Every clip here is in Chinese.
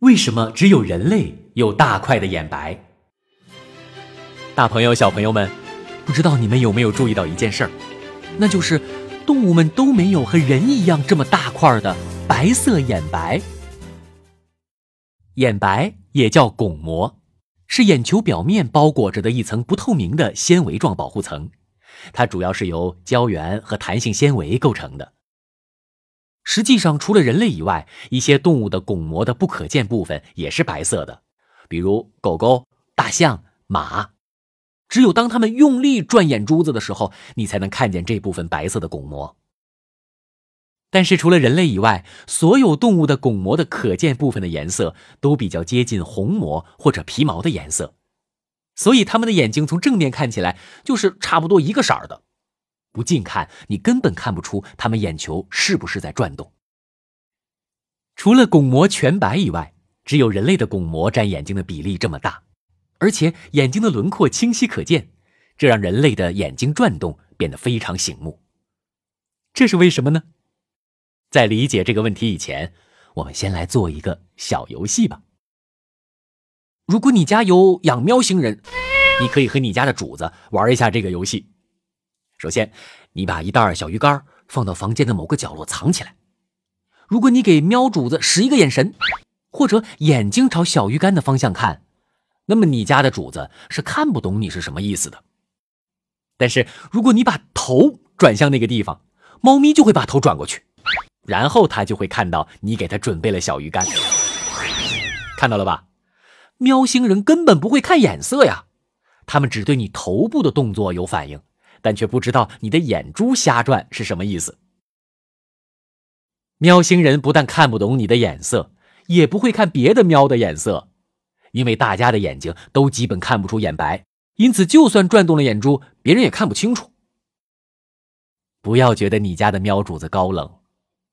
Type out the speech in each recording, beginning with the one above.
为什么只有人类有大块的眼白？大朋友、小朋友们，不知道你们有没有注意到一件事儿，那就是动物们都没有和人一样这么大块的白色眼白。眼白也叫巩膜，是眼球表面包裹着的一层不透明的纤维状保护层，它主要是由胶原和弹性纤维构成的。实际上，除了人类以外，一些动物的巩膜的不可见部分也是白色的，比如狗狗、大象、马。只有当它们用力转眼珠子的时候，你才能看见这部分白色的巩膜。但是，除了人类以外，所有动物的巩膜的可见部分的颜色都比较接近虹膜或者皮毛的颜色，所以它们的眼睛从正面看起来就是差不多一个色儿的。不近看，你根本看不出它们眼球是不是在转动。除了巩膜全白以外，只有人类的巩膜占眼睛的比例这么大，而且眼睛的轮廓清晰可见，这让人类的眼睛转动变得非常醒目。这是为什么呢？在理解这个问题以前，我们先来做一个小游戏吧。如果你家有养喵星人，你可以和你家的主子玩一下这个游戏。首先，你把一袋小鱼干放到房间的某个角落藏起来。如果你给喵主子使一个眼神，或者眼睛朝小鱼干的方向看，那么你家的主子是看不懂你是什么意思的。但是如果你把头转向那个地方，猫咪就会把头转过去，然后它就会看到你给它准备了小鱼干。看到了吧？喵星人根本不会看眼色呀，他们只对你头部的动作有反应。但却不知道你的眼珠瞎转是什么意思。喵星人不但看不懂你的眼色，也不会看别的喵的眼色，因为大家的眼睛都基本看不出眼白，因此就算转动了眼珠，别人也看不清楚。不要觉得你家的喵主子高冷，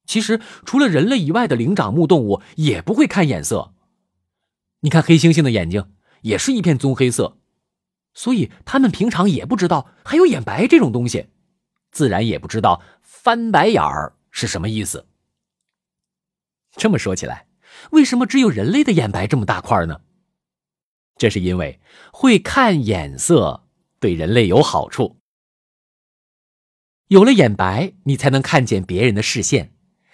其实除了人类以外的灵长目动物也不会看眼色。你看黑猩猩的眼睛也是一片棕黑色。所以他们平常也不知道还有眼白这种东西，自然也不知道翻白眼儿是什么意思。这么说起来，为什么只有人类的眼白这么大块呢？这是因为会看眼色对人类有好处。有了眼白，你才能看见别人的视线，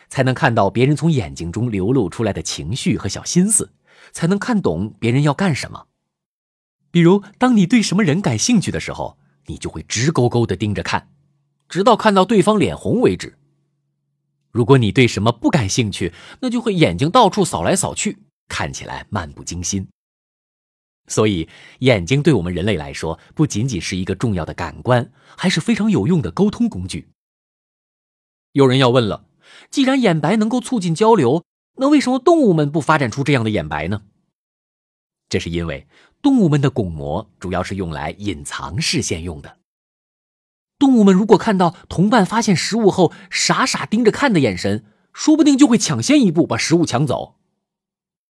才能看到别人从眼睛中流露出来的情绪和小心思，才能看懂别人要干什么。比如，当你对什么人感兴趣的时候，你就会直勾勾的盯着看，直到看到对方脸红为止。如果你对什么不感兴趣，那就会眼睛到处扫来扫去，看起来漫不经心。所以，眼睛对我们人类来说，不仅仅是一个重要的感官，还是非常有用的沟通工具。有人要问了，既然眼白能够促进交流，那为什么动物们不发展出这样的眼白呢？这是因为。动物们的巩膜主要是用来隐藏视线用的。动物们如果看到同伴发现食物后傻傻盯着看的眼神，说不定就会抢先一步把食物抢走。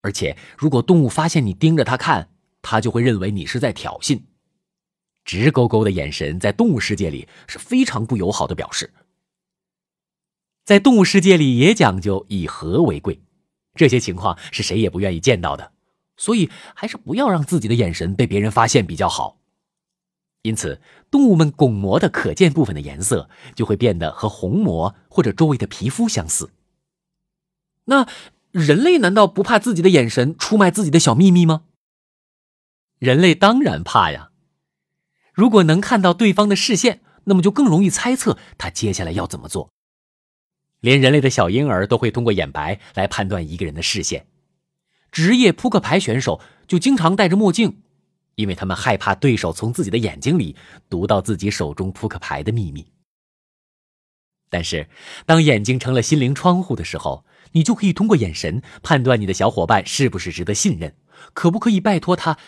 而且，如果动物发现你盯着它看，它就会认为你是在挑衅。直勾勾的眼神在动物世界里是非常不友好的表示。在动物世界里也讲究以和为贵，这些情况是谁也不愿意见到的。所以，还是不要让自己的眼神被别人发现比较好。因此，动物们巩膜的可见部分的颜色就会变得和虹膜或者周围的皮肤相似。那人类难道不怕自己的眼神出卖自己的小秘密吗？人类当然怕呀！如果能看到对方的视线，那么就更容易猜测他接下来要怎么做。连人类的小婴儿都会通过眼白来判断一个人的视线。职业扑克牌选手就经常戴着墨镜，因为他们害怕对手从自己的眼睛里读到自己手中扑克牌的秘密。但是，当眼睛成了心灵窗户的时候，你就可以通过眼神判断你的小伙伴是不是值得信任，可不可以拜托他，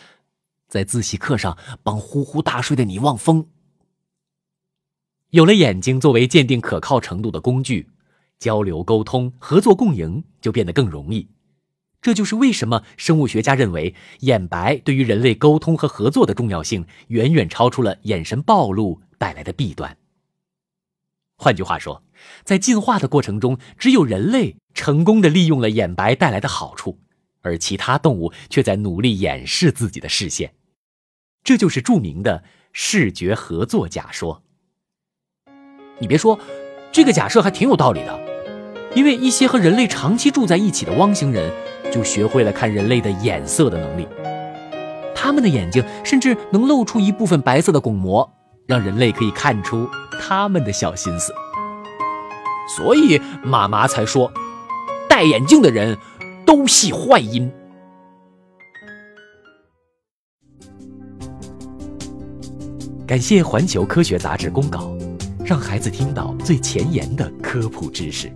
在自习课上帮呼呼大睡的你望风。有了眼睛作为鉴定可靠程度的工具，交流沟通、合作共赢就变得更容易。这就是为什么生物学家认为眼白对于人类沟通和合作的重要性远远超出了眼神暴露带来的弊端。换句话说，在进化的过程中，只有人类成功的利用了眼白带来的好处，而其他动物却在努力掩饰自己的视线。这就是著名的视觉合作假说。你别说，这个假设还挺有道理的，因为一些和人类长期住在一起的汪星人，就学会了看人类的眼色的能力。他们的眼睛甚至能露出一部分白色的巩膜，让人类可以看出他们的小心思。所以妈妈才说，戴眼镜的人都系坏音。感谢环球科学杂志公稿，让孩子听到最前沿的科普知识。